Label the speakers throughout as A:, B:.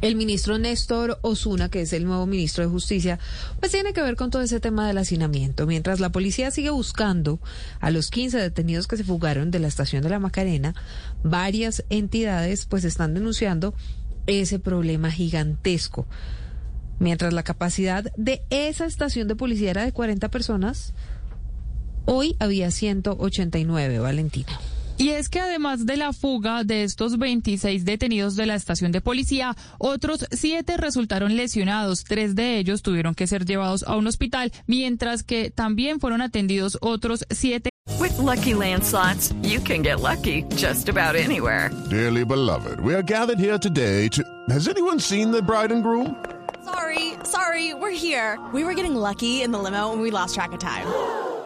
A: el ministro Néstor Osuna, que es el nuevo ministro de Justicia, pues tiene que ver con todo ese tema del hacinamiento. Mientras la policía sigue buscando a los 15 detenidos que se fugaron de la estación de la Macarena, varias entidades pues están denunciando ese problema gigantesco. Mientras la capacidad de esa estación de policía era de 40 personas, hoy había 189, Valentina.
B: Y es que además de la fuga de estos 26 detenidos de la estación de policía, otros siete resultaron lesionados. Tres de ellos tuvieron que ser llevados a un hospital, mientras que también fueron atendidos otros siete.
C: With lucky landslots, you can get lucky just about anywhere.
D: Dearly beloved, we are gathered here today to. Has anyone seen the bride and groom?
E: Sorry, sorry, we're here. We were getting lucky in the limo and we lost track of time.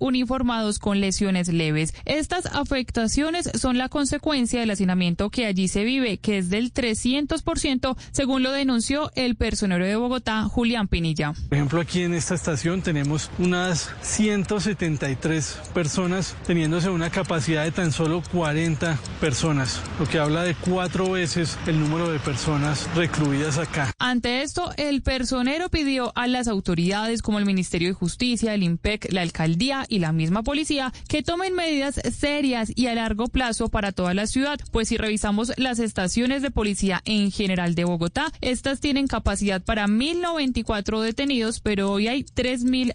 B: Uniformados con lesiones leves. Estas afectaciones son la consecuencia del hacinamiento que allí se vive, que es del 300%, según lo denunció el personero de Bogotá, Julián Pinilla.
F: Por ejemplo, aquí en esta estación tenemos unas 173 personas teniéndose una capacidad de tan solo 40 personas, lo que habla de cuatro veces el número de personas recluidas acá.
B: Ante esto, el personero pidió a las autoridades como el Ministerio de Justicia, el IMPEC, la alcaldía y la misma policía que tomen medidas serias y a largo plazo para toda la ciudad, pues si revisamos las estaciones de policía en general de Bogotá, estas tienen capacidad para 1.094 detenidos, pero hoy hay 3.000